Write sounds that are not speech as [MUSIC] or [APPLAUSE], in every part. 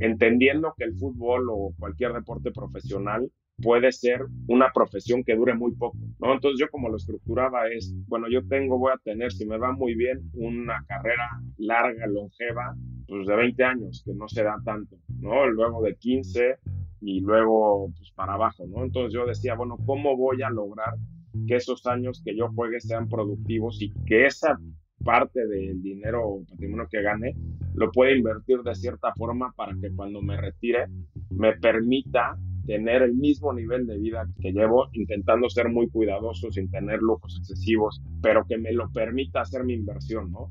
Entendiendo que el fútbol o cualquier deporte profesional puede ser una profesión que dure muy poco, ¿no? Entonces yo como lo estructuraba es, bueno, yo tengo, voy a tener, si me va muy bien, una carrera larga, longeva, pues de 20 años, que no se da tanto, ¿no? Luego de 15 y luego pues para abajo, ¿no? Entonces yo decía, bueno, ¿cómo voy a lograr que esos años que yo juegue sean productivos y que esa parte del dinero o patrimonio que gane lo pueda invertir de cierta forma para que cuando me retire me permita tener el mismo nivel de vida que llevo, intentando ser muy cuidadoso, sin tener lujos excesivos, pero que me lo permita hacer mi inversión, ¿no?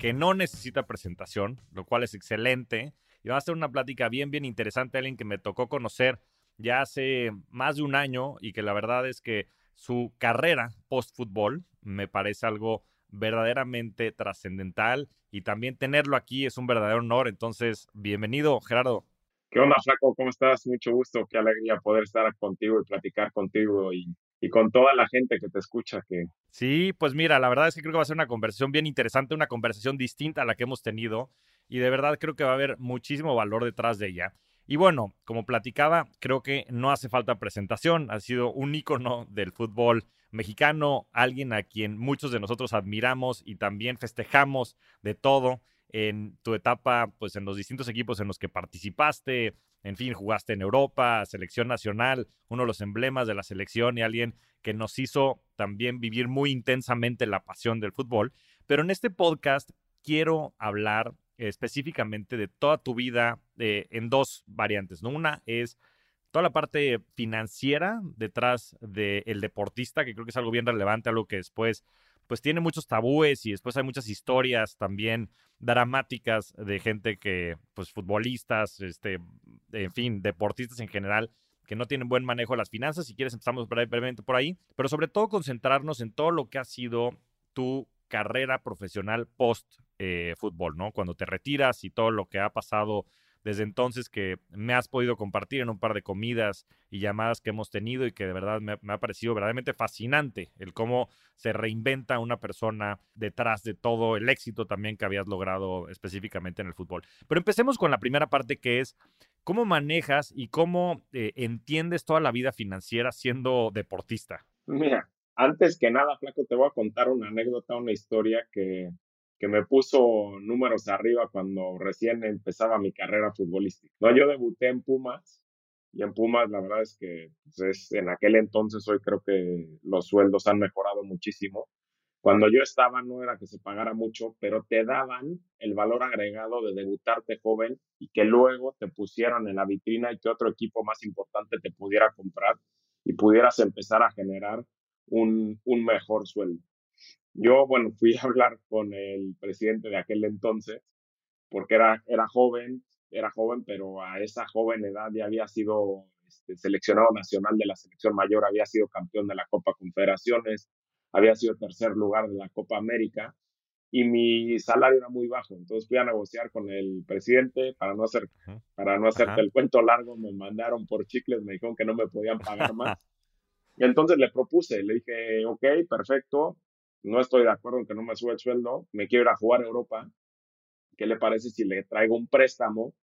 que no necesita presentación, lo cual es excelente. Y va a ser una plática bien, bien interesante, alguien que me tocó conocer ya hace más de un año y que la verdad es que su carrera post-fútbol me parece algo verdaderamente trascendental y también tenerlo aquí es un verdadero honor. Entonces, bienvenido, Gerardo. ¿Qué onda, Flaco? ¿Cómo estás? Mucho gusto, qué alegría poder estar contigo y platicar contigo y y con toda la gente que te escucha. Que... Sí, pues mira, la verdad es que creo que va a ser una conversación bien interesante, una conversación distinta a la que hemos tenido y de verdad creo que va a haber muchísimo valor detrás de ella. Y bueno, como platicaba, creo que no hace falta presentación, ha sido un ícono del fútbol mexicano, alguien a quien muchos de nosotros admiramos y también festejamos de todo en tu etapa, pues en los distintos equipos en los que participaste, en fin, jugaste en Europa, selección nacional, uno de los emblemas de la selección y alguien que nos hizo también vivir muy intensamente la pasión del fútbol. Pero en este podcast quiero hablar específicamente de toda tu vida eh, en dos variantes. Una es toda la parte financiera detrás del deportista, que creo que es algo bien relevante, algo que después pues tiene muchos tabúes y después hay muchas historias también dramáticas de gente que, pues futbolistas, este, en fin, deportistas en general, que no tienen buen manejo de las finanzas. Si quieres, empezamos brevemente por ahí, pero sobre todo concentrarnos en todo lo que ha sido tu carrera profesional post eh, fútbol, ¿no? Cuando te retiras y todo lo que ha pasado desde entonces que me has podido compartir en un par de comidas y llamadas que hemos tenido y que de verdad me, ha parecido verdaderamente fascinante el cómo se reinventa una persona detrás de todo el éxito también que habías logrado específicamente en el fútbol. Pero empecemos con la primera parte que es cómo manejas y cómo eh, entiendes toda la vida financiera siendo deportista. Mira, antes que nada, Flaco, te voy a contar una anécdota, una historia que que me puso números arriba cuando recién empezaba mi carrera futbolística. No, yo debuté en Pumas y en Pumas la verdad es que pues, es, en aquel entonces hoy creo que los sueldos han mejorado muchísimo. Cuando yo estaba no era que se pagara mucho, pero te daban el valor agregado de debutarte joven y que luego te pusieran en la vitrina y que otro equipo más importante te pudiera comprar y pudieras empezar a generar un, un mejor sueldo. Yo, bueno, fui a hablar con el presidente de aquel entonces, porque era, era joven, era joven, pero a esa joven edad ya había sido este, seleccionado nacional de la selección mayor, había sido campeón de la Copa Confederaciones, había sido tercer lugar de la Copa América y mi salario era muy bajo. Entonces fui a negociar con el presidente para no hacer, para no hacerte el cuento largo, me mandaron por chicles, me dijeron que no me podían pagar [LAUGHS] más. y entonces le propuse, le dije, ok, perfecto, no estoy de acuerdo en que no me sube el sueldo, me quiero ir a jugar a Europa, ¿qué le parece si le traigo un préstamo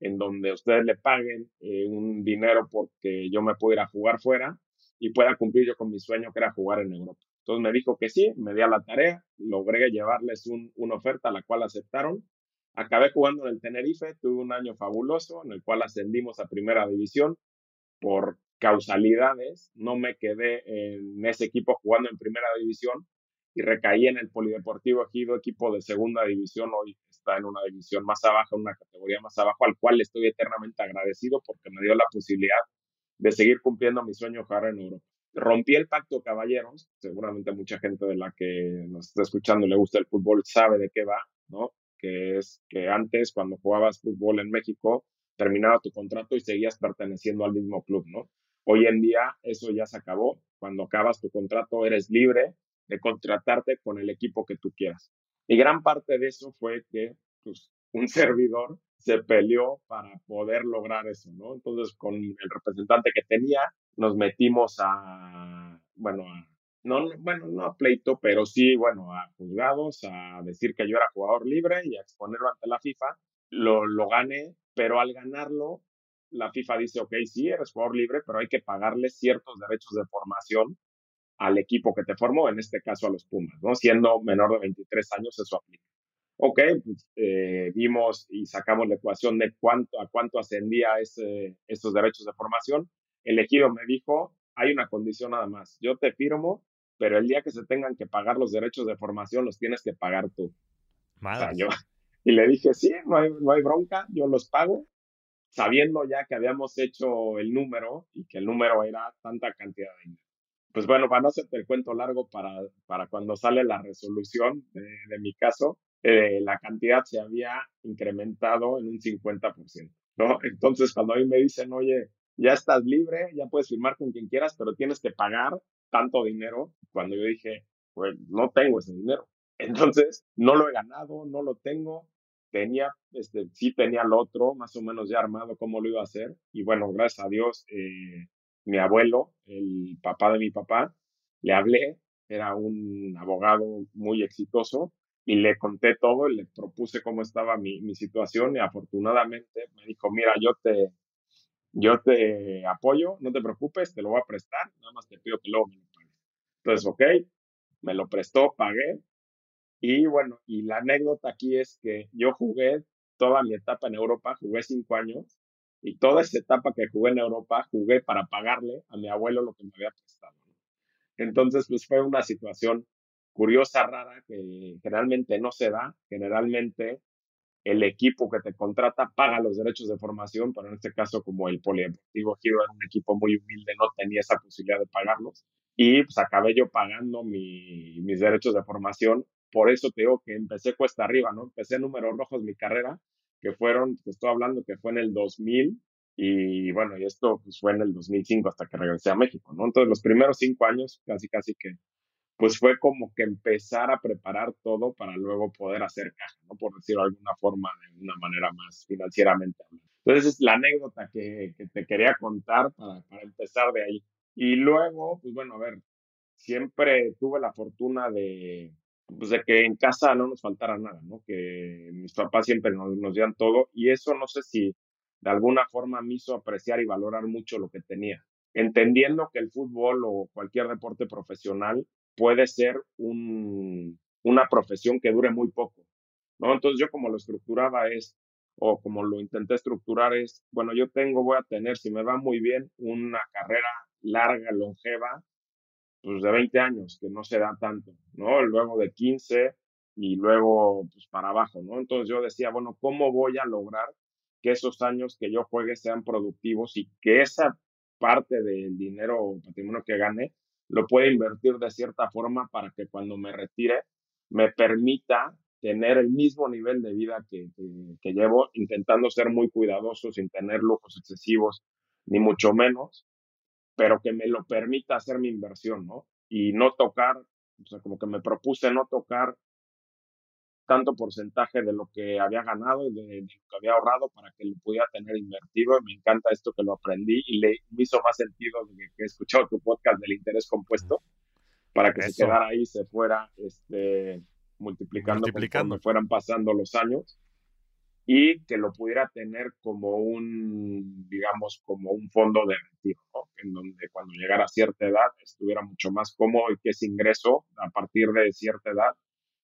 en donde ustedes le paguen eh, un dinero porque yo me puedo ir a jugar fuera y pueda cumplir yo con mi sueño que era jugar en Europa? Entonces me dijo que sí, me di a la tarea, logré llevarles una oferta la cual aceptaron. Acabé jugando en el Tenerife, tuve un año fabuloso en el cual ascendimos a primera división. Por causalidades, no me quedé en ese equipo jugando en primera división y recaí en el Polideportivo Ejido, equipo de segunda división, hoy está en una división más abajo, en una categoría más abajo, al cual estoy eternamente agradecido porque me dio la posibilidad de seguir cumpliendo mi sueño jugar en Europa. Rompí el pacto caballeros, seguramente mucha gente de la que nos está escuchando y le gusta el fútbol sabe de qué va, ¿no? Que es que antes cuando jugabas fútbol en México terminaba tu contrato y seguías perteneciendo al mismo club, ¿no? Hoy en día eso ya se acabó. Cuando acabas tu contrato eres libre de contratarte con el equipo que tú quieras. Y gran parte de eso fue que pues, un servidor se peleó para poder lograr eso, ¿no? Entonces, con el representante que tenía, nos metimos a, bueno, no, bueno, no a pleito, pero sí, bueno, a juzgados, a decir que yo era jugador libre y a exponerlo ante la FIFA. Lo, lo gané, pero al ganarlo, la FIFA dice, ok, sí, eres jugador libre, pero hay que pagarle ciertos derechos de formación al equipo que te formó, en este caso a los Pumas, ¿no? Siendo menor de 23 años, eso aplica. Ok, pues, eh, vimos y sacamos la ecuación de cuánto, a cuánto ascendía ese, esos derechos de formación. El ejido me dijo, hay una condición nada más, yo te firmo, pero el día que se tengan que pagar los derechos de formación, los tienes que pagar tú. y le dije, sí, no hay, no hay bronca, yo los pago, sabiendo ya que habíamos hecho el número y que el número era tanta cantidad de dinero pues bueno, para no hacerte el cuento largo, para, para cuando sale la resolución de, mi caso, eh, la cantidad se había incrementado en un 50%, ¿no? Entonces, cuando a mí me dicen, oye, ya estás libre, ya puedes firmar con quien quieras, pero tienes que pagar tanto dinero, cuando yo dije, pues no tengo ese dinero. Entonces, no lo he ganado, no lo tengo, tenía, este, sí tenía el otro, más o menos ya armado cómo lo iba a hacer, y bueno, gracias a Dios, eh, mi abuelo, el papá de mi papá, le hablé, era un abogado muy exitoso y le conté todo y le propuse cómo estaba mi, situación y afortunadamente me dijo, mira, yo te, yo te apoyo, no te preocupes, te lo voy a prestar, nada más te pido que luego me lo pagues. Entonces, ok, me lo prestó, pagué. Y bueno, y la anécdota aquí es que yo jugué toda mi etapa en Europa, jugué cinco años y toda esa etapa que jugué en Europa, jugué para pagarle a mi abuelo lo que me había prestado. Entonces, pues fue una situación curiosa, rara, que generalmente no se da. Generalmente el equipo que te contrata paga los derechos de formación, pero en este caso, como el Polideportivo Giro era un equipo muy humilde, no tenía esa posibilidad de pagarlos. Y pues acabé yo pagando mis derechos de formación. Por eso te digo que empecé cuesta arriba, ¿no? Empecé números rojos mi carrera que fueron, te estoy hablando que fue en el 2000 y bueno, y esto pues fue en el 2005 hasta que regresé a México, ¿no? Entonces los primeros cinco años casi casi que pues fue como que empezar a preparar todo para luego poder hacer caja, ¿no? Por decirlo de alguna forma, de una manera más financieramente. Entonces es la anécdota que, que te quería contar para, para empezar de ahí. Y luego, pues bueno, a ver, siempre tuve la fortuna de, pues de que en casa no nos faltara nada, ¿no? Que mis papás siempre nos, nos dieran todo y eso no sé si de alguna forma me hizo apreciar y valorar mucho lo que tenía, entendiendo que el fútbol o cualquier deporte profesional puede ser un, una profesión que dure muy poco, ¿no? Entonces yo como lo estructuraba es, o como lo intenté estructurar es, bueno, yo tengo, voy a tener, si me va muy bien, una carrera larga, longeva, pues de 20 años, que no se da tanto, ¿no? Luego de 15 y luego pues para abajo, ¿no? Entonces yo decía, bueno, ¿cómo voy a lograr que esos años que yo juegue sean productivos y que esa parte del dinero o patrimonio que gane lo pueda invertir de cierta forma para que cuando me retire me permita tener el mismo nivel de vida que, que llevo, intentando ser muy cuidadoso, sin tener lujos excesivos, ni mucho menos, pero que me lo permita hacer mi inversión, ¿no? Y no tocar, o sea, como que me propuse no tocar tanto porcentaje de lo que había ganado y de, lo que había ahorrado para que lo pudiera tener invertido. Me encanta esto que lo aprendí y le me hizo más sentido de que, he escuchado tu podcast del interés compuesto para que se quedara ahí, se fuera este, multiplicando, multiplicando. fueran pasando los años. Y que lo pudiera tener como un, digamos, como un fondo de retiro, ¿no? En donde cuando llegara a cierta edad estuviera mucho más cómodo y que ese ingreso, a partir de cierta edad,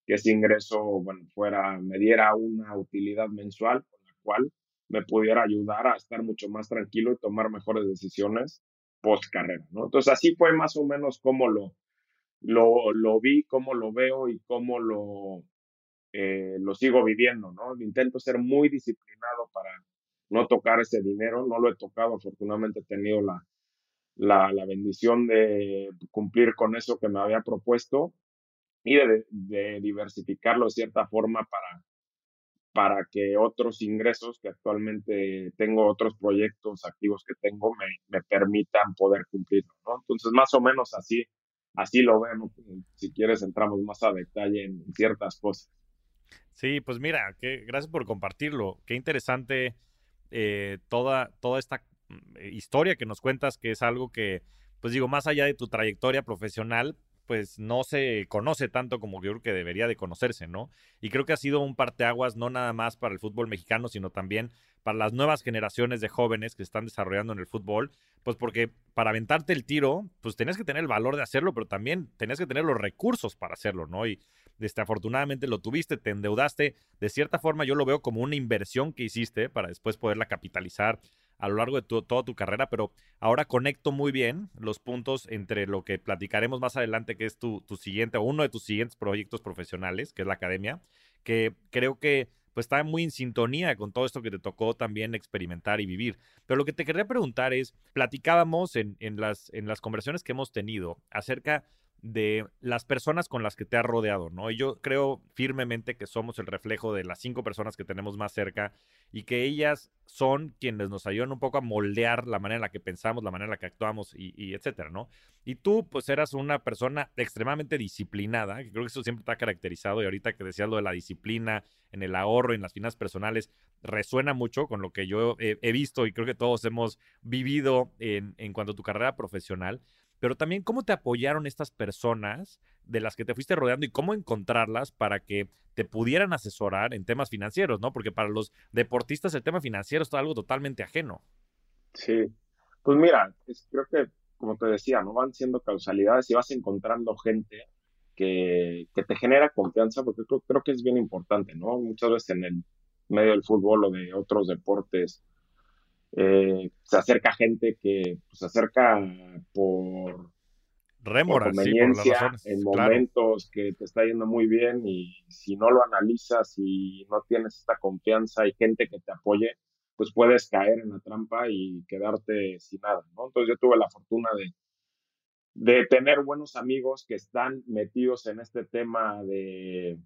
que ese ingreso, bueno, fuera, me diera una utilidad mensual con la cual me pudiera ayudar a estar mucho más tranquilo y tomar mejores decisiones post carrera, ¿no? Entonces así fue más o menos como lo, lo, lo vi, cómo lo veo y cómo lo, lo sigo viviendo, ¿no? Intento ser muy disciplinado para no tocar ese dinero, no lo he tocado, afortunadamente he tenido la, la, la bendición de cumplir con eso que me había propuesto y de, diversificarlo de cierta forma para, para que otros ingresos que actualmente tengo, otros proyectos activos que tengo, me, me permitan poder cumplirlo, ¿no? Entonces, más o menos así, así lo veo, Si quieres, entramos más a detalle en ciertas cosas. Sí, pues mira, que, gracias por compartirlo. Qué interesante eh, toda, toda esta mm, historia que nos cuentas, que es algo que, pues digo, más allá de tu trayectoria profesional, pues no se conoce tanto como yo creo que debería de conocerse, ¿no? Y creo que ha sido un parteaguas no nada más para el fútbol mexicano, sino también para las nuevas generaciones de jóvenes que están desarrollando en el fútbol, pues porque para aventarte el tiro, pues tenías que tener el valor de hacerlo, pero también tenías que tener los recursos para hacerlo, ¿no? Y este, afortunadamente lo tuviste, te endeudaste, de cierta forma yo lo veo como una inversión que hiciste para después poderla capitalizar a lo largo de toda tu carrera, pero ahora conecto muy bien los puntos entre lo que platicaremos más adelante, que es tu, tu siguiente o uno de tus siguientes proyectos profesionales, que es la academia, que creo que pues está muy en sintonía con todo esto que te tocó también experimentar y vivir. Pero lo que te quería preguntar es, platicábamos en, en, las, en las conversaciones que hemos tenido acerca de las personas con las que te has rodeado, ¿no? Y yo creo firmemente que somos el reflejo de las cinco personas que tenemos más cerca y que ellas son quienes nos ayudan un poco a moldear la manera en la que pensamos, la manera en la que actuamos y, etcétera, ¿no? Y tú, pues, eras una persona extremadamente disciplinada, que creo que eso siempre está caracterizado y ahorita que decías lo de la disciplina en el ahorro, en las finanzas personales, resuena mucho con lo que yo he, visto y creo que todos hemos vivido en, en cuanto a tu carrera profesional pero también cómo te apoyaron estas personas de las que te fuiste rodeando y cómo encontrarlas para que te pudieran asesorar en temas financieros, ¿no? Porque para los deportistas el tema financiero es algo totalmente ajeno. Sí, pues mira, creo que, como te decía, no van siendo causalidades y vas encontrando gente que, que te genera confianza, porque creo, creo que es bien importante, ¿no? Muchas veces en el medio del fútbol o de otros deportes, eh, se acerca gente que pues, se acerca por, conveniencia en momentos que te está yendo muy bien y si no lo analizas y no tienes esta confianza y gente que te apoye, pues puedes caer en la trampa y quedarte sin nada, ¿no? Entonces yo tuve la fortuna de, de tener buenos amigos que están metidos en este tema de,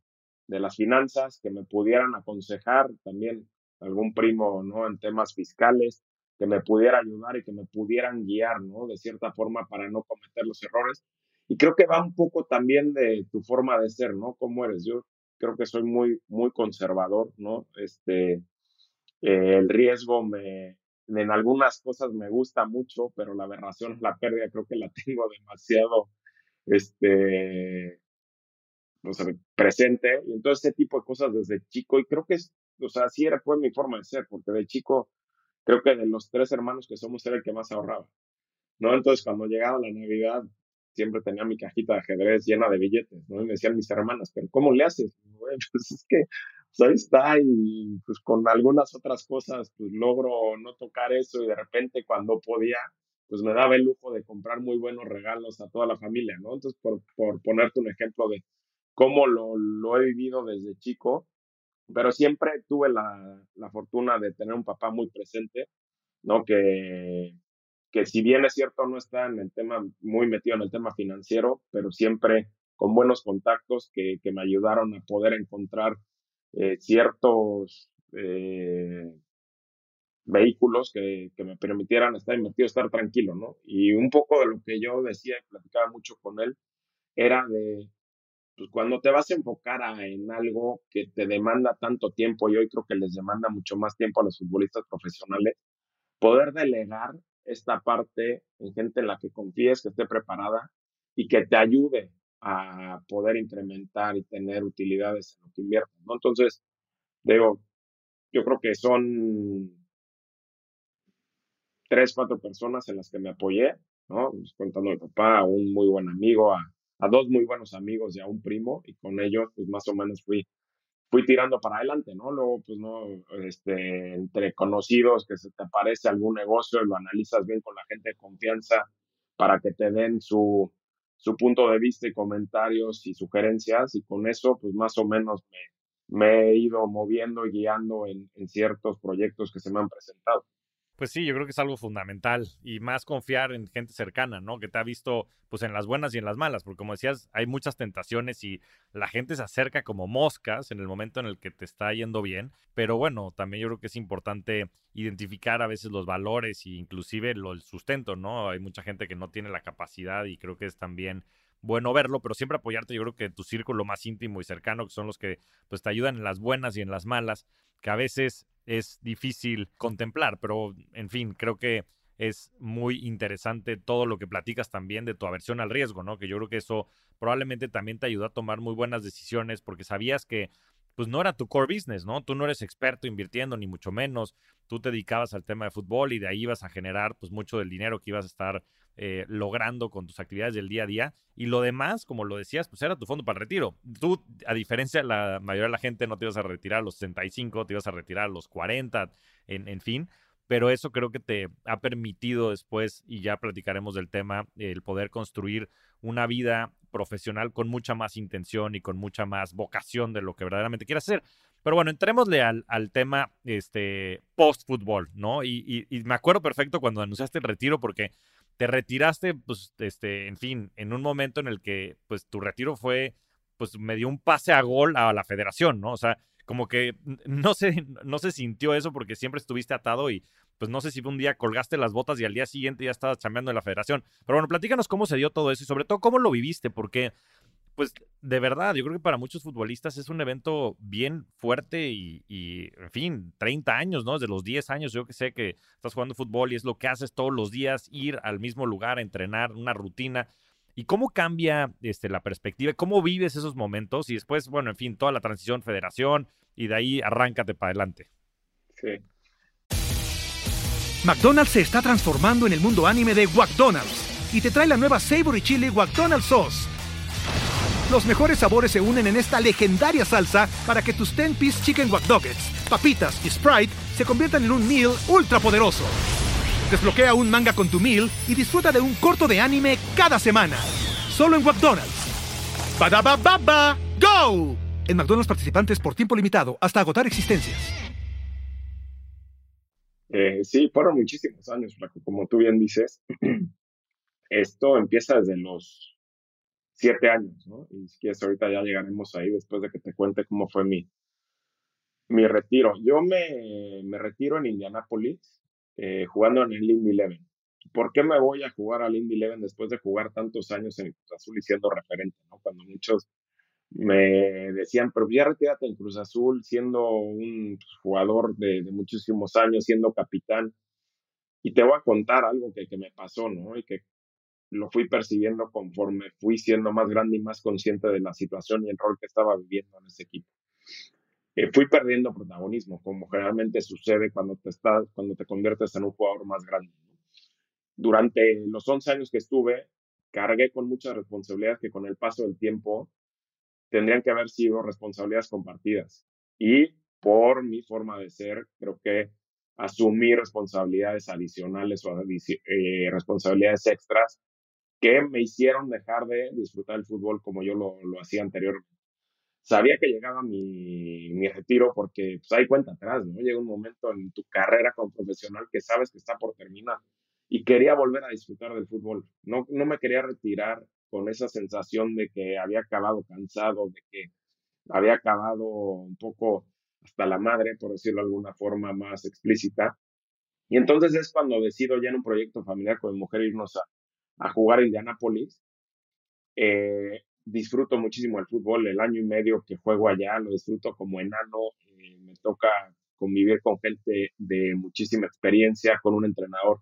de las finanzas, que me pudieran aconsejar también algún primo, ¿no? En temas fiscales, que me pudiera ayudar y que me pudieran guiar, ¿no? De cierta forma para no cometer los errores. Y creo que va un poco también de tu forma de ser, ¿no? ¿Cómo eres? Yo creo que soy muy, muy conservador, ¿no? Este, eh, el riesgo me, en algunas cosas me gusta mucho, pero la aberración, la pérdida, creo que la [LAUGHS] tengo demasiado, este, no sé, presente. Y entonces ese tipo de cosas desde chico, y creo que es, o sea, así era, fue mi forma de ser, porque de chico, creo que de los tres hermanos que somos era el que más ahorraba, ¿no? Entonces, cuando llegaba la Navidad, siempre tenía mi cajita de ajedrez llena de billetes, ¿no? Y me decían mis hermanas, pero ¿cómo le haces? Bueno, [LAUGHS] pues es que pues ahí está y pues con algunas otras cosas, pues logro no tocar eso y de repente cuando podía, pues me daba el lujo de comprar muy buenos regalos a toda la familia, ¿no? Entonces, por, por ponerte un ejemplo de cómo lo, lo he vivido desde chico, pero siempre tuve la, la, fortuna de tener un papá muy presente, ¿no? Que, que si bien es cierto no está en el tema, muy metido en el tema financiero, pero siempre con buenos contactos que, que me ayudaron a poder encontrar eh, ciertos eh, vehículos que, que, me permitieran estar invertido, estar tranquilo, ¿no? Y un poco de lo que yo decía y platicaba mucho con él era de pues cuando te vas a enfocar en algo que te demanda tanto tiempo, y hoy creo que les demanda mucho más tiempo a los futbolistas profesionales, poder delegar esta parte en gente en la que confíes, que esté preparada y que te ayude a poder incrementar y tener utilidades en lo que inviertes, ¿no? Entonces, digo, yo creo que son tres, cuatro personas en las que me apoyé, ¿no? Pues, contando a mi papá, a un muy buen amigo, a, a dos muy buenos amigos y a un primo, y con ellos, pues más o menos fui fui tirando para adelante, ¿no? Luego, pues, no, este, entre conocidos que se te aparece algún negocio lo analizas bien con la gente de confianza para que te den su, su punto de vista y comentarios y sugerencias y con eso, pues, más o menos me, me he ido moviendo y guiando en, en ciertos proyectos que se me han presentado. Pues sí, yo creo que es algo fundamental y más confiar en gente cercana, ¿no? Que te ha visto pues en las buenas y en las malas, porque como decías, hay muchas tentaciones y la gente se acerca como moscas en el momento en el que te está yendo bien, pero bueno, también yo creo que es importante identificar a veces los valores e inclusive lo, el sustento, ¿no? Hay mucha gente que no tiene la capacidad y creo que es también bueno verlo, pero siempre apoyarte, yo creo que tu círculo más íntimo y cercano, que son los que pues te ayudan en las buenas y en las malas, que a veces es difícil contemplar, pero en fin, creo que es muy interesante todo lo que platicas también de tu aversión al riesgo, ¿no? Que yo creo que eso probablemente también te ayudó a tomar muy buenas decisiones porque sabías que pues no era tu core business, ¿no? Tú no eres experto invirtiendo, ni mucho menos. Tú te dedicabas al tema de fútbol y de ahí ibas a generar pues mucho del dinero que ibas a estar eh, logrando con tus actividades del día a día. Y lo demás, como lo decías, pues era tu fondo para el retiro. Tú, a diferencia de la mayoría de la gente, no te ibas a retirar a los 65, te ibas a retirar a los 40, en, en fin. Pero eso creo que te ha permitido después, y ya platicaremos del tema, el poder construir una vida profesional con mucha más intención y con mucha más vocación de lo que verdaderamente quieras hacer. Pero bueno, entrémosle al, tema este, post-fútbol, ¿no? Y, y, y, me acuerdo perfecto cuando anunciaste el retiro porque te retiraste, pues, este, en fin, en un momento en el que, pues, tu retiro fue, pues, me dio un pase a gol a la federación, ¿no? O sea, como que no se, no se sintió eso porque siempre estuviste atado y, pues, no sé si un día colgaste las botas y al día siguiente ya estabas chambeando en la federación. Pero bueno, platícanos cómo se dio todo eso y sobre todo cómo lo viviste, porque pues de verdad, yo creo que para muchos futbolistas es un evento bien fuerte y, y, en fin, 30 años, ¿no? Desde los 10 años, yo que sé que estás jugando fútbol y es lo que haces todos los días, ir al mismo lugar a entrenar, una rutina. ¿Y cómo cambia este, la perspectiva? ¿Cómo vives esos momentos? Y después, bueno, en fin, toda la transición, federación, y de ahí arráncate para adelante. Sí. McDonald's se está transformando en el mundo anime de McDonald's y te trae la nueva Savory Chili McDonald's Sauce los mejores sabores se unen en esta legendaria salsa para que tus 10-piece chicken wack papitas y Sprite se conviertan en un meal ultra poderoso. Desbloquea un manga con tu meal y disfruta de un corto de anime cada semana. Solo en McDonald's. ba baba go! En McDonald's participantes por tiempo limitado hasta agotar existencias. Eh, sí, fueron muchísimos años, Flaco. Como tú bien dices, [CLEARS THROAT] esto empieza desde los siete años, ¿no? Y si quieres, ahorita ya llegaremos ahí después de que te cuente cómo fue mi, mi retiro. Yo me, me retiro en Indianápolis eh, jugando en el Indy Eleven. ¿Por qué me voy a jugar al Indy Eleven después de jugar tantos años en Cruz Azul y siendo referente, ¿no? Cuando muchos me decían, pero ya retírate en Cruz Azul siendo un jugador de, de muchísimos años, siendo capitán. Y te voy a contar algo que, que me pasó, ¿no? Y que lo fui percibiendo conforme fui siendo más grande y más consciente de la situación y el rol que estaba viviendo en ese equipo. Eh, fui perdiendo protagonismo, como generalmente sucede cuando te, estás, cuando te conviertes en un jugador más grande. Durante los 11 años que estuve, cargué con muchas responsabilidades que con el paso del tiempo tendrían que haber sido responsabilidades compartidas. Y por mi forma de ser, creo que asumí responsabilidades adicionales o eh, responsabilidades extras que me hicieron dejar de disfrutar el fútbol como yo lo, lo hacía anteriormente. Sabía que llegaba mi, mi retiro porque pues, hay cuenta atrás, ¿no? Llega un momento en tu carrera como profesional que sabes que está por terminar y quería volver a disfrutar del fútbol. No, no me quería retirar con esa sensación de que había acabado cansado, de que había acabado un poco hasta la madre, por decirlo de alguna forma más explícita. Y entonces es cuando decido ya en un proyecto familiar con mi mujer irnos a, a jugar en Indianapolis. Eh, disfruto muchísimo el fútbol, el año y medio que juego allá, lo disfruto como enano, eh, me toca convivir con gente de muchísima experiencia, con un entrenador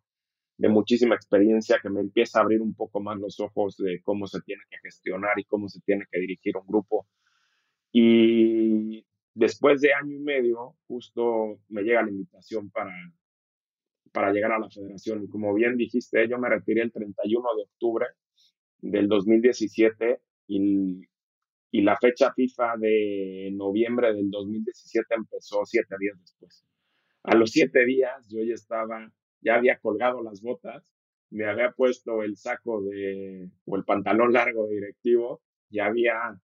de muchísima experiencia que me empieza a abrir un poco más los ojos de cómo se tiene que gestionar y cómo se tiene que dirigir un grupo. Y después de año y medio, justo me llega la invitación para, para llegar a la federación. Como bien dijiste, yo me retiré el 31 de octubre del 2017 y, y la fecha FIFA de noviembre del 2017 empezó siete días después. A los siete días yo ya estaba, ya había colgado las botas, me había puesto el saco de, o el pantalón largo de directivo, ya había,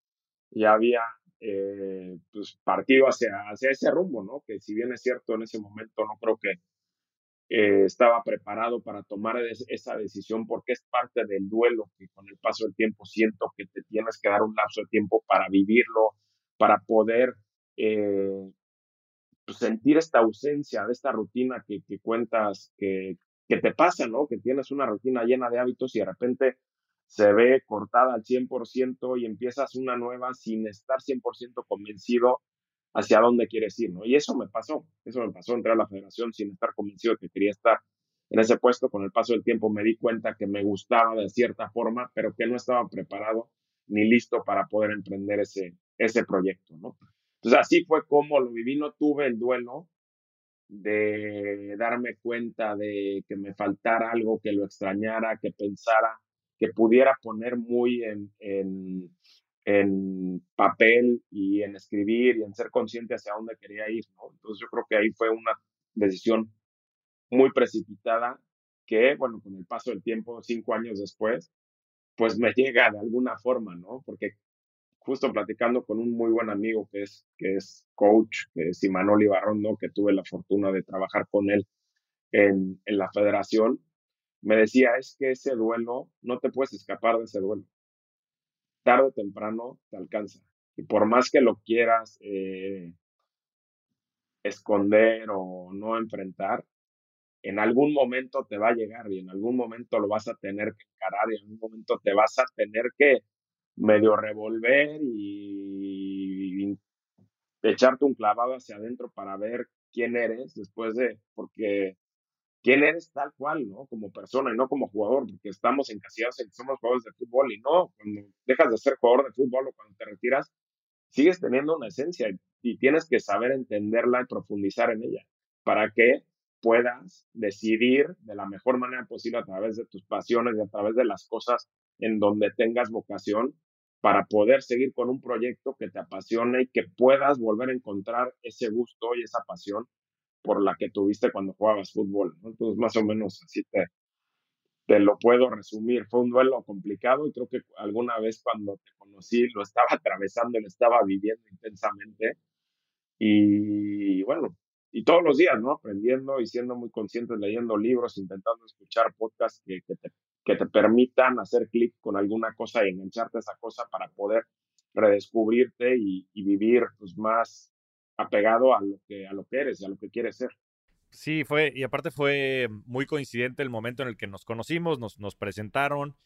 ya había eh, pues partido hacia, hacia ese rumbo, ¿no? Que si bien es cierto en ese momento no creo que eh, estaba preparado para tomar esa decisión porque es parte del duelo que con el paso del tiempo siento que te tienes que dar un lapso de tiempo para vivirlo, para poder eh, pues, sentir esta ausencia de esta rutina que, que cuentas que, que te pasa, ¿no? Que tienes una rutina llena de hábitos y de repente se ve cortada al 100% y empiezas una nueva sin estar 100% convencido hacia dónde quieres ir, ¿no? Y eso me pasó, eso me pasó, entré a la federación sin estar convencido de que quería estar en ese puesto, con el paso del tiempo me di cuenta que me gustaba de cierta forma, pero que no estaba preparado ni listo para poder emprender ese, ese proyecto, ¿no? Entonces así fue como lo viví, no tuve el duelo de darme cuenta de que me faltara algo, que lo extrañara, que pensara que pudiera poner muy en, en, papel y en escribir y en ser consciente hacia dónde quería ir, ¿no? Entonces yo creo que ahí fue una decisión muy precipitada que, bueno, con el paso del tiempo, cinco años después, pues me llega de alguna forma, ¿no? Porque justo platicando con un muy buen amigo que es, que es coach, que es Imanol Ibarrón, ¿no? Que tuve la fortuna de trabajar con él en, en la federación, me decía, es que ese duelo, no te puedes escapar de ese duelo. Tarde o temprano te alcanza. Y por más que lo quieras eh, esconder o no enfrentar, en algún momento te va a llegar y en algún momento lo vas a tener que encarar y en algún momento te vas a tener que medio revolver y, y echarte un clavado hacia adentro para ver quién eres después de, porque quién eres tal cual, ¿no? Como persona y no como jugador, porque estamos encasillados en que somos jugadores de fútbol y no, cuando dejas de ser jugador de fútbol o cuando te retiras, sigues teniendo una esencia y tienes que saber entenderla y profundizar en ella para que puedas decidir de la mejor manera posible a través de tus pasiones y a través de las cosas en donde tengas vocación para poder seguir con un proyecto que te apasione y que puedas volver a encontrar ese gusto y esa pasión por la que tuviste cuando jugabas fútbol. Entonces, más o menos así te, te lo puedo resumir. Fue un duelo complicado y creo que alguna vez cuando te conocí lo estaba [LAUGHS] atravesando, lo estaba viviendo intensamente. Y bueno, y todos los días, ¿no? Aprendiendo y siendo muy consciente, leyendo libros, intentando escuchar podcasts que, que, te, permitan hacer clic con alguna cosa y engancharte esa cosa para poder redescubrirte y, y vivir pues, más apegado a lo que, a lo que eres a lo que quieres ser. Sí, fue, y aparte fue muy coincidente el momento en el que nos conocimos, nos, nos presentaron,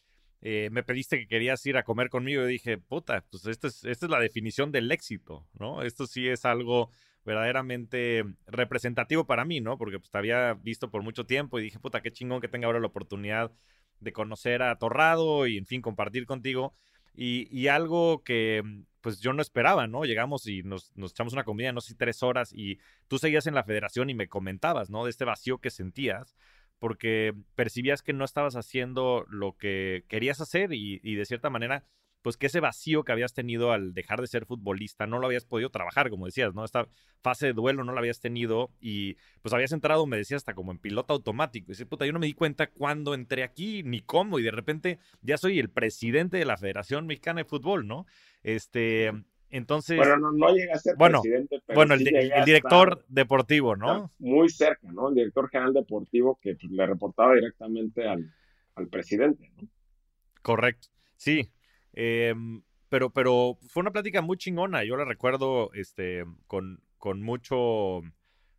eh, me pediste que querías ir a comer conmigo y dije, puta, pues esta es, esta es la definición del éxito, ¿no? Esto sí es algo verdaderamente representativo para mí, ¿no? Porque pues te había visto por mucho tiempo y dije, puta, qué chingón que tenga ahora la oportunidad de conocer a Torrado y, en fin, compartir contigo. Y, y algo que pues yo no esperaba, ¿no? Llegamos y nos, echamos una comida, no sé, tres horas y tú seguías en la federación y me comentabas, ¿no? De este vacío que sentías porque percibías que no estabas haciendo lo que querías hacer y de cierta manera pues que ese vacío que habías tenido al dejar de ser futbolista no lo habías podido trabajar, como decías, ¿no? Esta fase de duelo no la habías tenido y pues habías entrado, me decías, hasta como en piloto automático. Y dice, puta, yo no me di cuenta cuándo entré aquí ni cómo y de repente ya soy el presidente de la Federación Mexicana de Fútbol, ¿no? Este, entonces. Bueno, no, no llega a ser bueno, presidente, pero. Bueno, el, el director deportivo, ¿no? Muy cerca, ¿no? El director general deportivo que pues, le reportaba directamente al, al presidente, ¿no? Correcto. Sí, eh, pero, pero fue una plática muy chingona. Yo la recuerdo este, con, con mucho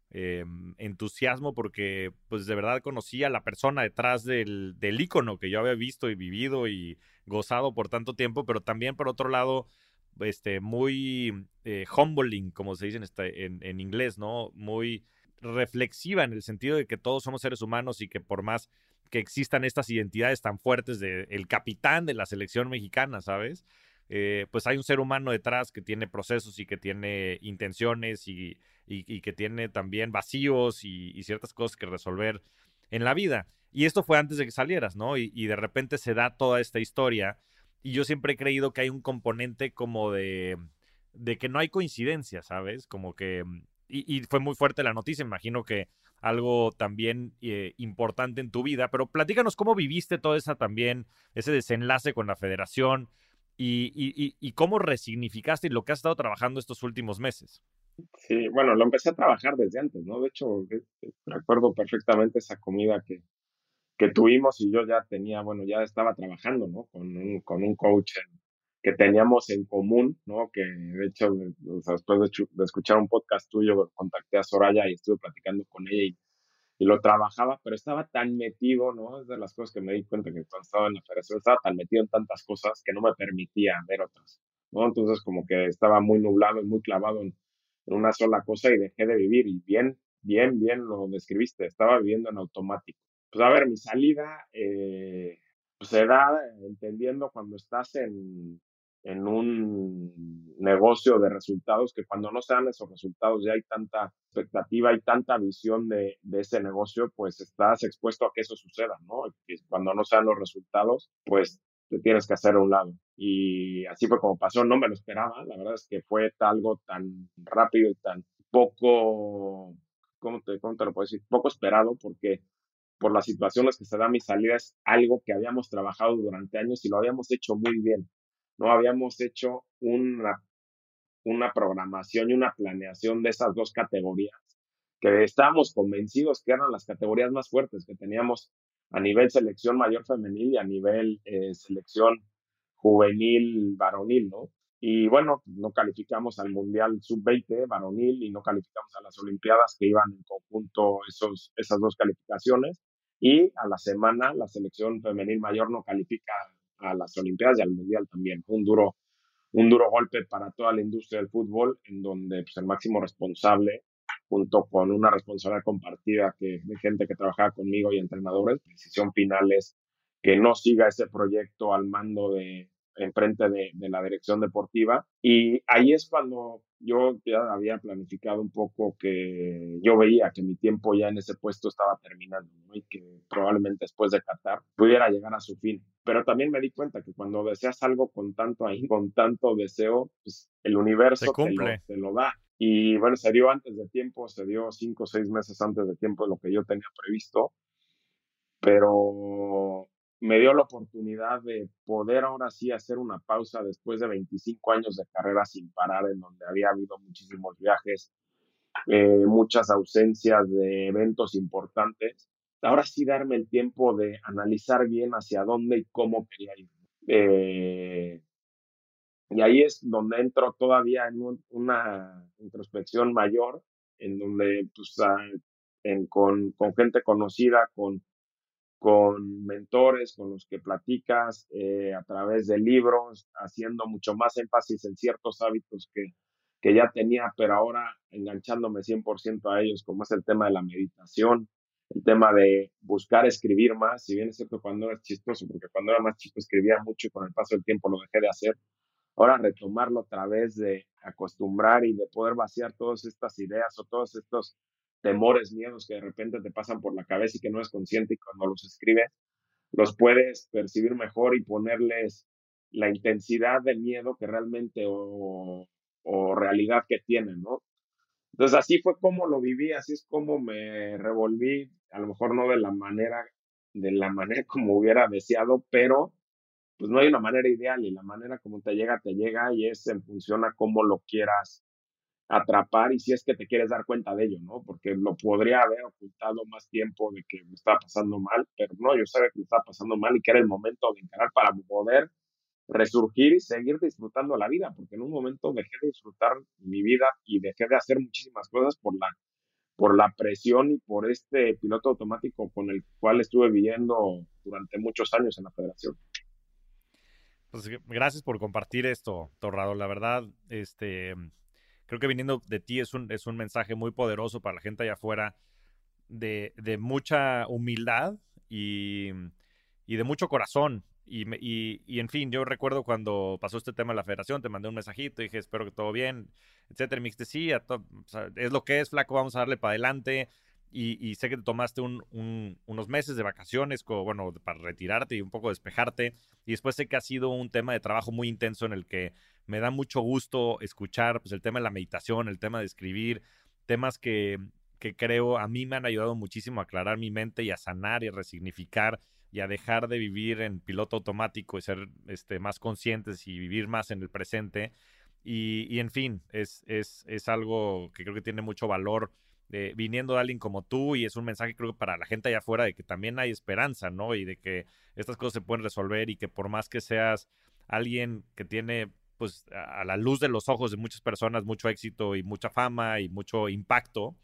eh, entusiasmo porque, pues, de verdad conocí a la persona detrás del, del ícono que yo había visto y vivido y gozado por tanto tiempo, pero también, por otro lado, este, muy eh, humbling, como se dice en, este, en, en inglés, ¿no? Muy reflexiva en el sentido de que todos somos seres humanos y que por más que existan estas identidades tan fuertes del el capitán de la selección mexicana, ¿sabes? eh, pues hay un ser humano detrás que tiene procesos y que tiene intenciones y, que tiene también vacíos y, ciertas cosas que resolver en la vida. Y esto fue antes de que salieras, ¿no? Y, y de repente se da toda esta historia. Y yo siempre he creído que hay un componente como de, de que no hay coincidencia, ¿sabes? Como que... Y, fue muy fuerte la noticia, imagino que algo también eh, importante en tu vida, pero platícanos cómo viviste todo esa también, ese desenlace con la federación y, y, cómo resignificaste lo que has estado trabajando estos últimos meses. Sí, bueno, lo empecé a trabajar desde antes, ¿no? De hecho, recuerdo perfectamente esa comida que, que tuvimos y yo ya tenía, bueno, ya estaba trabajando, ¿no? Con un, con un coach que teníamos en común, ¿no? Que de hecho, después de, escuchar un podcast tuyo, contacté a Soraya y estuve platicando con ella y, y, lo trabajaba, pero estaba tan metido, ¿no? Es de las cosas que me di cuenta que cuando estaba en la federación estaba tan metido en tantas cosas que no me permitía ver otras, ¿no? Entonces como que estaba muy nublado y muy clavado en, en una sola cosa y dejé de vivir y bien, bien, bien lo describiste, estaba viviendo en automático pues a ver, mi salida eh, pues se da entendiendo cuando estás en, en un negocio de resultados que cuando no se dan esos resultados ya hay tanta expectativa y tanta visión de, ese negocio, pues estás expuesto a que eso suceda, ¿no? Y cuando no se dan los resultados, pues te tienes que hacer a un lado. Y así fue como pasó, no me lo esperaba, la verdad es que fue algo tan rápido y tan poco, ¿cómo te, cómo te lo puedo decir? Poco esperado porque por las situaciones que se da mi salida es algo que habíamos trabajado durante años y lo habíamos hecho muy bien. No habíamos hecho una, una programación y una planeación de esas dos categorías que estábamos convencidos que eran las categorías más fuertes que teníamos a nivel selección mayor femenil y a nivel eh, selección juvenil varonil, ¿no? Y bueno, no calificamos al Mundial Sub-20 varonil y no calificamos a las Olimpiadas que iban en conjunto esos, esas dos calificaciones y a la semana la selección femenil mayor no califica a las Olimpiadas y al Mundial también. Un duro, un duro golpe para toda la industria del fútbol, en donde pues, el máximo responsable, junto con una responsabilidad compartida que, de gente que trabajaba conmigo y entrenadores, la decisión final es que no siga ese proyecto al mando de, enfrente de, de la dirección deportiva. Y ahí es cuando yo ya había planificado un poco que yo veía que mi tiempo ya en ese puesto estaba terminando y que probablemente después de Qatar pudiera llegar a su fin. Pero también me di cuenta que cuando deseas algo con tanto ahí, con tanto deseo, pues el universo te lo, te lo, da. Y bueno, se dio antes de tiempo, se dio cinco o seis meses antes de tiempo de lo que yo tenía previsto. Pero me dio la oportunidad de poder ahora sí hacer una pausa después de 25 años de carrera sin parar, en donde había habido muchísimos viajes, eh, muchas ausencias de eventos importantes. Ahora sí darme el tiempo de analizar bien hacia dónde y cómo quería ir. Eh, y ahí es donde entro todavía en una introspección mayor, en donde pues, ah, con, con gente conocida, con con mentores con los que platicas eh, a través de libros, haciendo mucho más énfasis en ciertos hábitos que, que ya tenía, pero ahora enganchándome 100% a ellos, como es el tema de la meditación, el tema de buscar escribir más, si bien es cierto cuando era chistoso, porque cuando era más chico escribía mucho y con el paso del tiempo lo dejé de hacer, ahora retomarlo a través de acostumbrar y de poder vaciar todas estas ideas o todos estos temores, miedos que de repente te pasan por la cabeza y que no es consciente y cuando los escribes, los puedes percibir mejor y ponerles la intensidad del miedo que realmente o, realidad que tienen, ¿no? Entonces así fue como lo viví, así es como me revolví, a lo mejor no de la manera, de la manera [LAUGHS] como hubiera deseado, pero pues no hay una manera ideal y la manera como te llega, te llega y es en función a cómo lo quieras atrapar y si es que te quieres dar cuenta de ello, ¿no? Porque lo podría haber ocultado más tiempo de que me estaba pasando mal, pero no, yo sabía que me estaba pasando mal y que era el momento de encarar para poder resurgir y seguir disfrutando la vida, porque en un momento dejé de disfrutar mi vida y dejé de hacer muchísimas cosas por la, por la presión y por este piloto automático con el cual estuve viviendo durante muchos años en la federación. Pues gracias por compartir esto, Torrado. La verdad, este, creo que viniendo de ti es un, es un mensaje muy poderoso para la gente allá afuera de, mucha humildad y, de mucho corazón y, y, y, en fin, yo recuerdo cuando pasó este tema de la federación, te mandé un mensajito, dije, espero que todo bien, etcétera. Y me dijiste, sí, es lo que es, flaco, vamos a darle para adelante. Y, sé que te tomaste unos meses de vacaciones, bueno, para retirarte y un poco despejarte. Y después sé que ha sido un tema de trabajo muy intenso en el que me da mucho gusto escuchar pues, el tema de la meditación, el tema de escribir, temas que, que creo a mí me han ayudado muchísimo a aclarar mi mente y a sanar y a resignificar y a dejar de vivir en piloto automático y ser este, más conscientes y vivir más en el presente. Y, y en fin, es, es, es, algo que creo que tiene mucho valor viniendo de alguien como tú y es un mensaje creo que para la gente allá afuera de que también hay esperanza, ¿no? Y de que estas cosas se pueden resolver y que por más que seas alguien que tiene pues a la luz de los ojos de muchas personas mucho éxito y mucha fama y mucho impacto,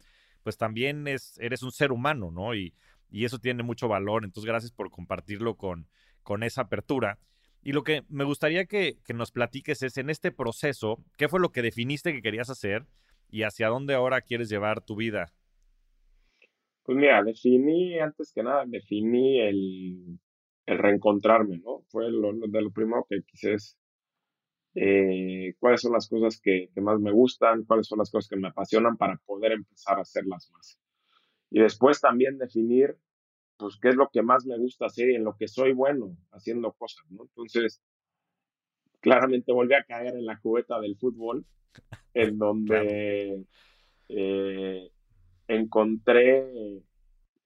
pues también es, eres un ser humano, ¿no? Y, y eso tiene mucho valor. Entonces, gracias por compartirlo con, con esa apertura. Y lo que me gustaría que, nos platiques es en este proceso, ¿qué fue lo que definiste que querías hacer y hacia dónde ahora quieres llevar tu vida? Pues mira, definí, antes que nada, definí el, reencontrarme, ¿no? Fue lo, de lo primero que quise es eh, cuáles son las cosas que, que, más me gustan, cuáles son las cosas que me apasionan para poder empezar a hacerlas más. Y después también definir, pues, qué es lo que más me gusta hacer y en lo que soy bueno haciendo cosas, ¿no? Entonces, claramente volví a caer en la cubeta del fútbol, en donde eh, encontré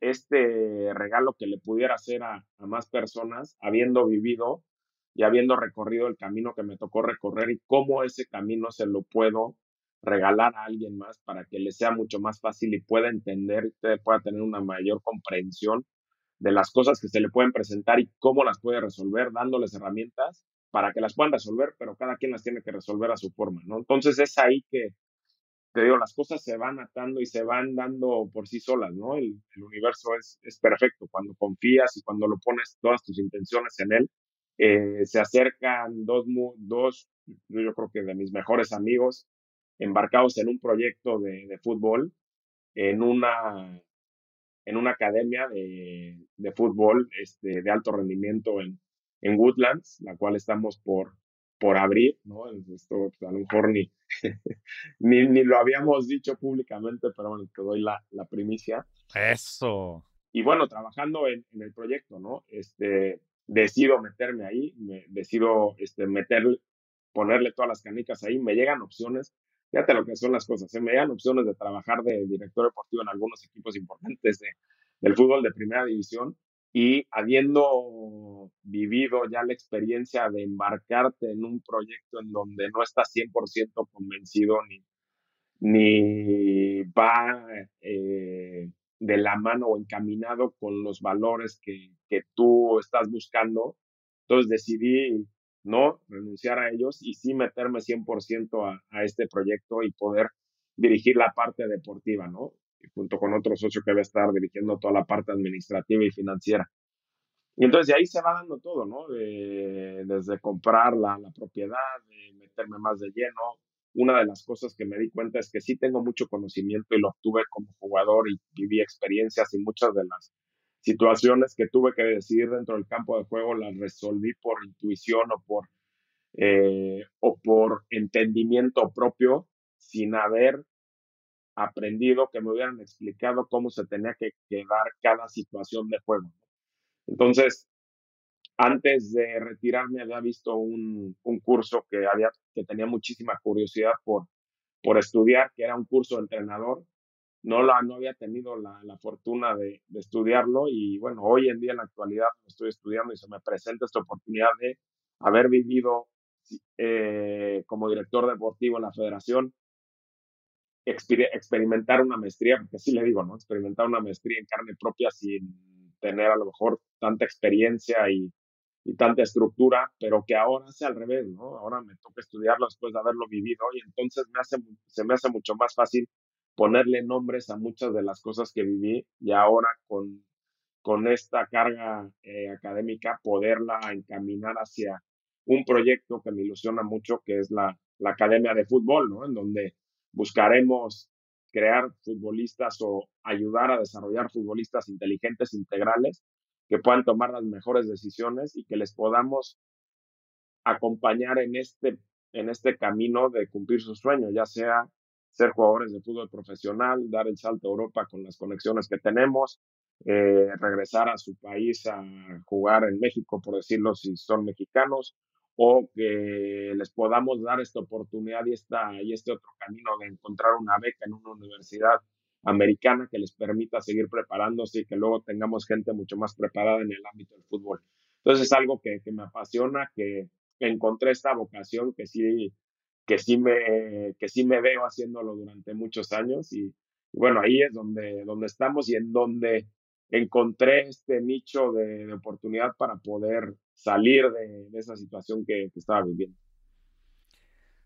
este regalo que le pudiera hacer a, a, más personas, habiendo vivido y habiendo recorrido el camino que me tocó recorrer y cómo ese camino se lo puedo regalar a alguien más para que le sea mucho más fácil y pueda entender, y pueda tener una mayor comprensión de las cosas que se le pueden presentar y cómo las puede resolver, dándoles herramientas para que las puedan resolver, pero cada quien las tiene que resolver a su forma, ¿no? Entonces es ahí que, te digo, las cosas se van atando y se van dando por sí solas, ¿no? El, universo es, es, perfecto cuando confías y cuando lo pones todas tus intenciones en él. Eh, se acercan dos, dos, yo creo que de mis mejores amigos, embarcados en un proyecto de, fútbol, en una, en una academia de, de fútbol este, de alto rendimiento en, en Woodlands, la cual estamos por, por abrir, ¿no? Esto pues, a lo mejor ni, [LAUGHS] ni, ni, lo habíamos dicho públicamente, pero bueno, te doy la, la primicia. Eso. Y bueno, trabajando en, en, el proyecto, ¿no? Este, decido meterme ahí, me, decido este, meter, ponerle todas las canicas ahí, me llegan opciones Fíjate lo que son las cosas. Se ¿eh? me dan opciones de trabajar de director deportivo en algunos equipos importantes de, del fútbol de primera división y habiendo vivido ya la experiencia de embarcarte en un proyecto en donde no estás 100% convencido ni, ni va eh, de la mano o encaminado con los valores que, que tú estás buscando, entonces decidí no renunciar a ellos y sí meterme 100% a, a este proyecto y poder dirigir la parte deportiva, ¿no? Junto con otro socio que va a estar dirigiendo toda la parte administrativa y financiera. Y entonces de ahí se va dando todo, ¿no? desde comprar la, la propiedad, de meterme más de lleno. Una de las cosas que me di cuenta es que sí tengo mucho conocimiento y lo obtuve como jugador y viví experiencias y muchas de las situaciones que tuve que decidir dentro del campo de juego las resolví por intuición o por, eh, o por entendimiento propio sin haber aprendido que me hubieran explicado cómo se tenía que quedar cada situación de juego. Entonces, antes de retirarme había visto un, un curso que, había, que tenía muchísima curiosidad por, por estudiar, que era un curso de entrenador no, la, no había tenido la, la fortuna de, estudiarlo y bueno, hoy en día en la actualidad estoy estudiando y se me presenta esta oportunidad de haber vivido eh, como director deportivo en la federación, experimentar una maestría, porque así le digo, ¿no? Experimentar una maestría en carne propia sin tener a lo mejor tanta experiencia y, y tanta estructura, pero que ahora hace al revés, ¿no? Ahora me toca estudiarlo después de haberlo vivido y entonces me hace, se me hace mucho más fácil ponerle nombres a muchas de las cosas que viví y ahora con, con esta carga eh, académica poderla encaminar hacia un proyecto que me ilusiona mucho, que es la, la Academia de Fútbol, ¿no? En donde buscaremos crear futbolistas o ayudar a desarrollar futbolistas inteligentes, integrales, que puedan tomar las mejores decisiones y que les podamos acompañar en este, en este camino de cumplir sus sueños, ya sea ser jugadores de fútbol profesional, dar el salto a Europa con las conexiones que tenemos, eh, regresar a su país a jugar en México, por decirlo, si son mexicanos, o que les podamos dar esta oportunidad y, esta, y este otro camino de encontrar una beca en una universidad americana que les permita seguir preparándose y que luego tengamos gente mucho más preparada en el ámbito del fútbol. Entonces es algo que, que me apasiona, que encontré esta vocación que sí, que sí me, que sí me veo haciéndolo durante muchos años y, bueno, ahí es donde, donde estamos y en donde encontré este nicho de, oportunidad para poder salir de, esa situación que, estaba viviendo.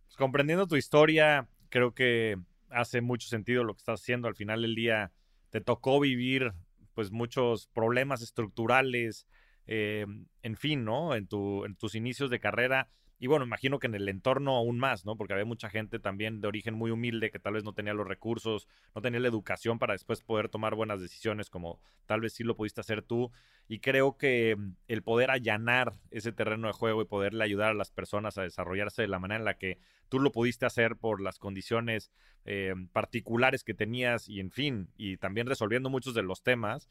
Pues comprendiendo tu historia, creo que hace mucho sentido lo que estás haciendo. Al final del día te tocó vivir pues muchos problemas estructurales, eh, en fin, ¿no? En, tu, en tus inicios de carrera y bueno, imagino que en el entorno aún más, ¿no? Porque había mucha gente también de origen muy humilde que tal vez no tenía los recursos, no tenía la educación para después poder tomar buenas decisiones como tal vez sí lo pudiste hacer tú. Y creo que mm, el poder allanar ese terreno de juego y poderle ayudar a las personas a desarrollarse de la manera en la que tú lo pudiste hacer por las condiciones eh, particulares que tenías y en fin, y también resolviendo muchos de los temas,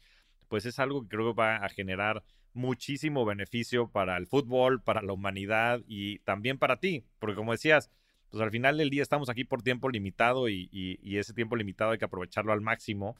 pues es algo que creo que va a generar muchísimo beneficio para el fútbol, para la humanidad y también para ti, porque como decías, pues al final del día estamos aquí por tiempo limitado y, ese tiempo limitado hay que aprovecharlo al máximo.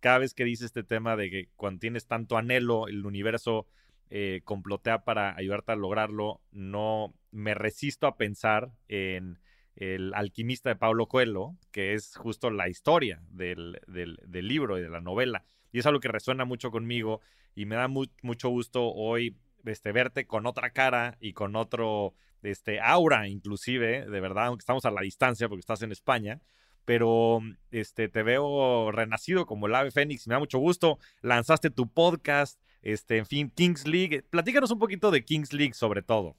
Cada vez que dices este tema de que cuando tienes tanto anhelo, el universo eh, complotea para ayudarte a lograrlo, no me resisto a pensar en el alquimista de Pablo Coelho, que es justo la historia del, del libro y de la novela. Y es algo que resuena mucho conmigo y me da mucho gusto hoy este, verte con otra cara y con otro este, aura inclusive, de verdad, aunque estamos a la distancia porque estás en España, pero este, te veo renacido como el ave fénix, me da mucho gusto, lanzaste tu podcast, este, en fin, Kings League, platícanos un poquito de Kings League sobre todo,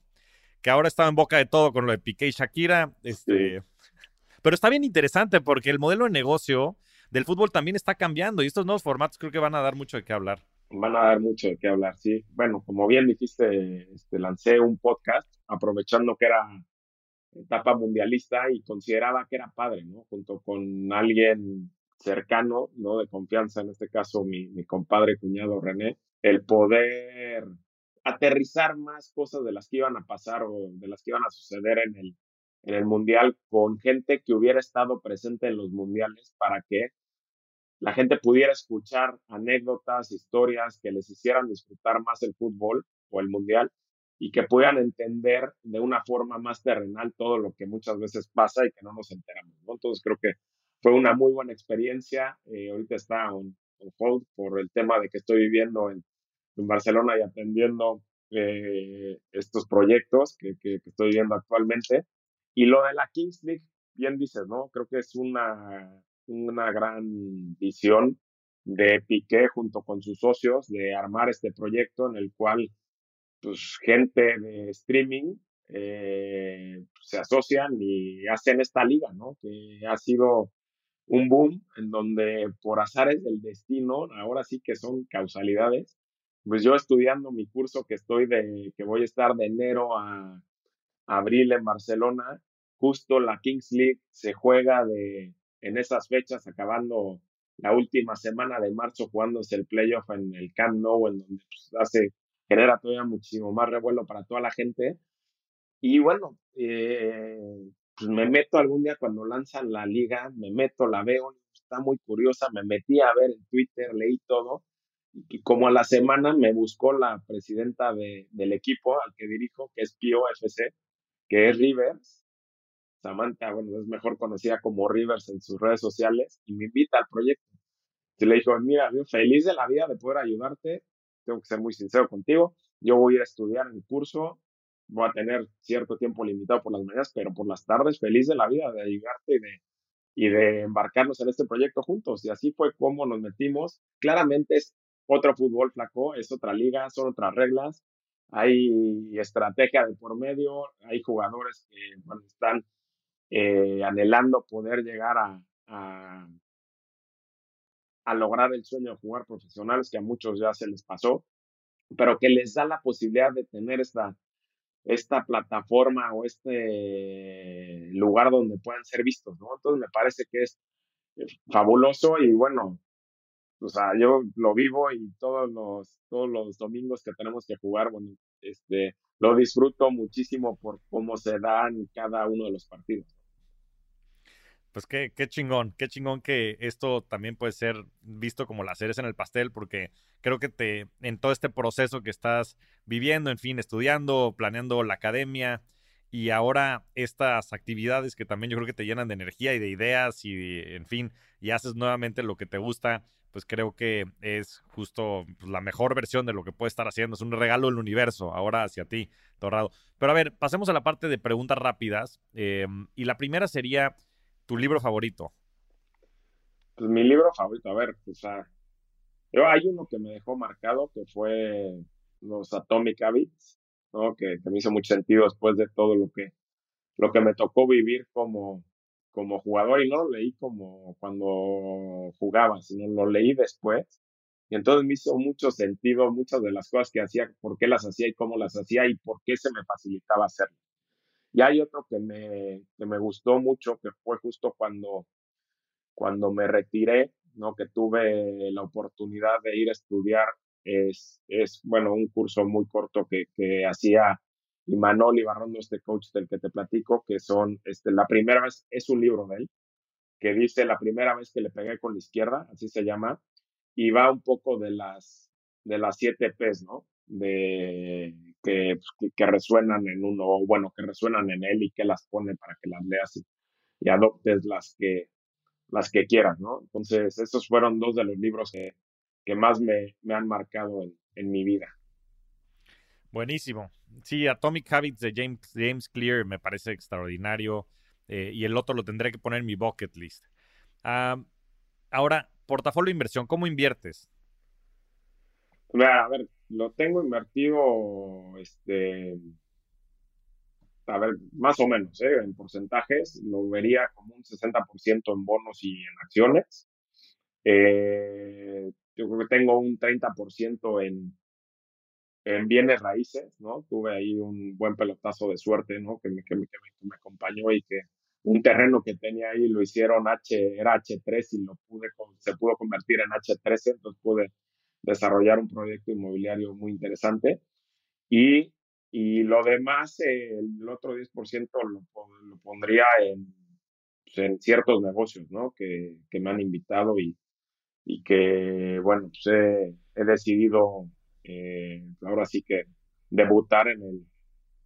que ahora está en boca de todo con lo de Piqué y Shakira, este, pero está bien interesante porque el modelo de negocio del fútbol también está cambiando y estos nuevos formatos creo que van a dar mucho de qué hablar. Van a dar mucho de qué hablar, sí. Bueno, como bien dijiste, este, lancé un podcast aprovechando que era etapa mundialista y consideraba que era padre, ¿no? Junto con alguien cercano, ¿no? De confianza, en este caso mi, compadre cuñado René, el poder aterrizar más cosas de las que iban a pasar o de las que iban a suceder en el, en el mundial con gente que hubiera estado presente en los mundiales para que la gente pudiera escuchar anécdotas, historias que les hicieran disfrutar más el fútbol o el mundial y que puedan entender de una forma más terrenal todo lo que muchas veces pasa y que no nos enteramos. Entonces creo que fue una muy buena experiencia. Eh, ahorita está on, hold por el tema de que estoy viviendo en, Barcelona y atendiendo eh, estos proyectos que, que, que, estoy viendo actualmente. Y lo de la Kings League, bien dices, ¿no? Creo que es una una gran visión de Piqué junto con sus socios de armar este proyecto en el cual pues, gente de streaming eh, se asocian y hacen esta liga, ¿no? Que ha sido un boom en donde por azares del destino, ahora sí que son causalidades, pues yo estudiando mi curso que estoy de, que voy a estar de enero a abril en Barcelona, justo la Kings League se juega de en esas fechas, acabando la última semana de marzo jugándose el playoff en el Camp Nou, en donde pues, hace, genera todavía muchísimo más revuelo para toda la gente. Y bueno, eh, pues me meto algún día cuando lanzan la liga, me meto, la veo, está muy curiosa, me metí a ver en Twitter, leí todo, y como a la semana me buscó la presidenta de, del equipo al que dirijo, que es Pio FC, que es Rivers, Samantha, bueno, es mejor conocida como Rivers en sus redes sociales, y me invita al proyecto. Y le dijo, mira, feliz de la vida de poder ayudarte, tengo que ser muy sincero contigo, yo voy a estudiar el curso, voy a tener cierto tiempo limitado por las mañanas, pero por las tardes feliz de la vida de ayudarte y de, y de embarcarnos en este proyecto juntos. Y así fue como nos metimos. Claramente es otro fútbol flaco, es otra liga, son otras reglas, hay estrategia de por medio, hay jugadores que están eh, anhelando poder llegar a, a, lograr el sueño de jugar profesionales, que a muchos ya se les pasó. pero que les da la posibilidad de tener esta, esta plataforma o este lugar donde puedan ser vistos, ¿no? Entonces me parece que es fabuloso y bueno, o sea, yo lo vivo y todos los, todos los domingos que tenemos que jugar, bueno, este, lo disfruto muchísimo por cómo se dan cada uno de los partidos. Pues qué, qué chingón, qué chingón que esto también puede ser visto como la cereza en el pastel, porque creo que te, en todo este proceso que estás viviendo, en fin, estudiando, planeando la academia, y ahora estas actividades que también yo creo que te llenan de energía y de ideas y en fin, y haces nuevamente lo que te gusta, pues creo que es justo pues, la mejor versión de lo que puede estar haciendo. Es un regalo del universo ahora hacia ti, Torrado. Pero a ver, pasemos a la parte de preguntas rápidas. Em, y la primera sería tu libro favorito. Pues mi libro favorito, a ver, o sea, yo hay uno que me dejó marcado que fue los Atomic Habits, ¿no? Que, me hizo mucho sentido después de todo lo que, lo que me tocó vivir como, como jugador y no lo leí como cuando jugaba, sino lo leí después. Y entonces me hizo mucho sentido muchas de las cosas que hacía, por qué las hacía y cómo las hacía y por qué se me facilitaba hacerlo. Y hay otro que me, me gustó mucho, que fue justo cuando, cuando me retiré, ¿no? que tuve la oportunidad de ir a estudiar. Es, es bueno, un curso muy corto que, que hacía y Manol Ibarrondo, este coach del que te platico, que son, este, la primera vez, es un libro de él, que dice la primera vez que le pegué con la izquierda, así se llama, y va un poco de las, de las siete P's, ¿no? De, que, pues, que, resuenan en uno, o bueno, que resuenan en él y que las pone para que las leas y, adoptes las que, las que quieras, ¿no? Entonces, esos fueron dos de los libros que, que más me, me han marcado en, en mi vida. Buenísimo. Sí, Atomic Habits de James, James Clear me parece extraordinario. Eh, y el otro lo tendré que poner en mi bucket list. ahora, portafolio de inversión, ¿cómo inviertes? A ver, lo tengo invertido, este, a ver, más o menos, ¿eh? en porcentajes, lo vería como un 60% en bonos y en acciones. Eh, yo creo que tengo un 30% en, en bienes raíces, ¿no? Tuve ahí un buen pelotazo de suerte, ¿no? Que me, que me, acompañó y que un terreno que tenía ahí lo hicieron H, era H3 y lo se pudo convertir en H13, entonces pude desarrollar un proyecto inmobiliario muy interesante. Y, y lo demás, el otro 10% lo, lo pondría en, pues, en, ciertos negocios, ¿no? Que, que, me han invitado y, y que, bueno, pues he, he decidido eh, ahora sí que debutar en el,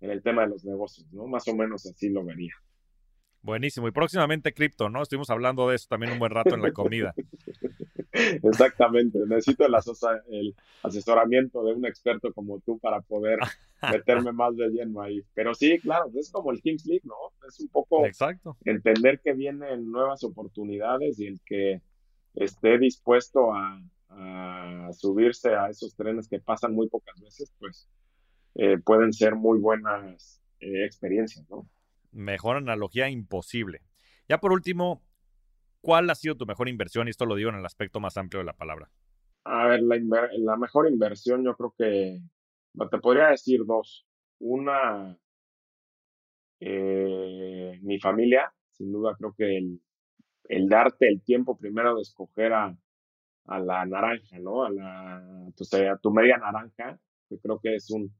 en el tema de los negocios, ¿no? Más o menos así lo vería. Buenísimo. Y próximamente cripto, ¿no? Estuvimos hablando de eso también un buen rato en la comida. [LAUGHS] Exactamente. Necesito el, el, asesoramiento de un experto como tú para poder [LAUGHS] meterme más de lleno ahí. Pero sí, claro, es como el Kings League, ¿no? Es un poco Exacto. entender que vienen nuevas oportunidades y el que esté dispuesto a, a subirse a esos trenes que pasan muy pocas veces, pues eh, pueden ser muy buenas eh, experiencias, ¿no? Mejor analogía imposible. Ya por último, ¿cuál ha sido tu mejor inversión? Y esto lo digo en el aspecto más amplio de la palabra. A ver, la, mejor inversión yo creo que te podría decir dos. Una, eh, mi familia, sin duda creo que el, darte el tiempo primero de escoger a, la naranja, ¿no? A la, pues, a tu media naranja, que creo que es un,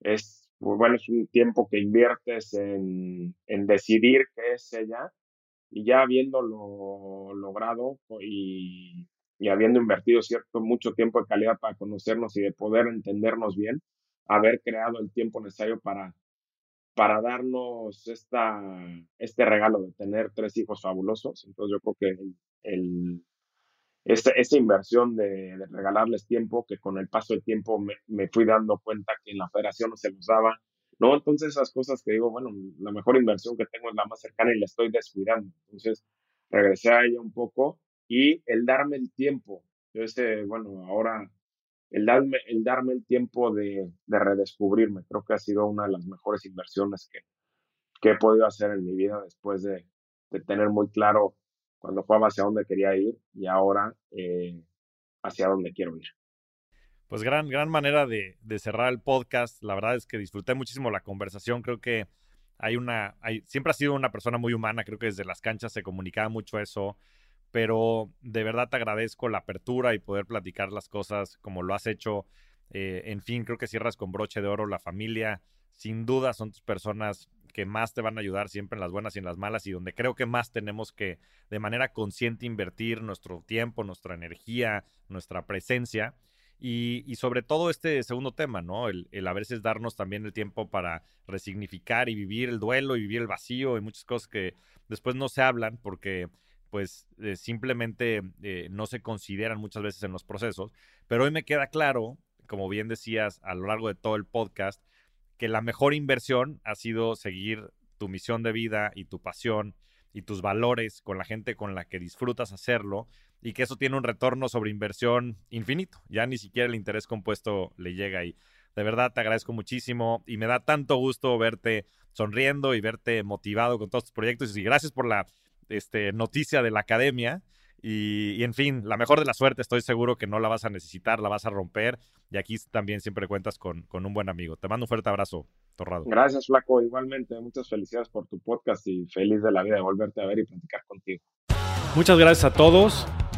es, pues, bueno, es un tiempo que inviertes en decidir qué es ella y ya habiéndolo logrado y, y habiendo invertido cierto mucho tiempo de calidad para conocernos y de poder entendernos bien, haber creado el tiempo necesario para, para darnos esta, este regalo de tener tres hijos fabulosos. Entonces yo creo que el, esa, esa inversión de, regalarles tiempo, que con el paso del tiempo me, me, fui dando cuenta que en la federación no se los daba, ¿no? Entonces esas cosas que digo, bueno, la mejor inversión que tengo es la más cercana y la estoy descuidando. Entonces regresé a ella un poco y el darme el tiempo, yo ese, bueno, ahora el darme, el darme el tiempo de, de redescubrirme, creo que ha sido una de las mejores inversiones que, he podido hacer en mi vida después de, de tener muy claro cuando jugaba hacia dónde quería ir y ahora eh, hacia dónde quiero ir. Pues gran, gran manera de, cerrar el podcast. La verdad es que disfruté muchísimo la conversación. Creo que hay una, hay, siempre ha sido una persona muy humana. Creo que desde las canchas se comunicaba mucho eso. Pero de verdad te agradezco la apertura y poder platicar las cosas como lo has hecho. Eh, en fin, creo que cierras con broche de oro la familia. Sin duda son tus personas que más te van a ayudar siempre en las buenas y en las malas y donde creo que más tenemos que de manera consciente invertir nuestro tiempo, nuestra energía, nuestra presencia. Y, sobre todo este segundo tema, ¿no? El, a veces darnos también el tiempo para resignificar y vivir el duelo y vivir el vacío y muchas cosas que después no se hablan porque pues eh, simplemente eh, no se consideran muchas veces en los procesos. Pero hoy me queda claro, como bien decías a lo largo de todo el podcast, que la mejor inversión ha sido seguir tu misión de vida y tu pasión y tus valores con la gente con la que disfrutas hacerlo y que eso tiene un retorno sobre inversión infinito. Ya ni siquiera el interés compuesto le llega y de verdad te agradezco muchísimo y me da tanto gusto verte sonriendo y verte motivado con todos tus proyectos y gracias por la este, noticia de la academia. Y, en fin, la mejor de la suerte, estoy seguro que no la vas a necesitar, la vas a romper. Y aquí también siempre cuentas con, con un buen amigo. Te mando un fuerte abrazo, Torrado. Gracias, Flaco. Igualmente, muchas felicidades por tu podcast y feliz de la vida de volverte a ver y platicar contigo. Muchas gracias a todos.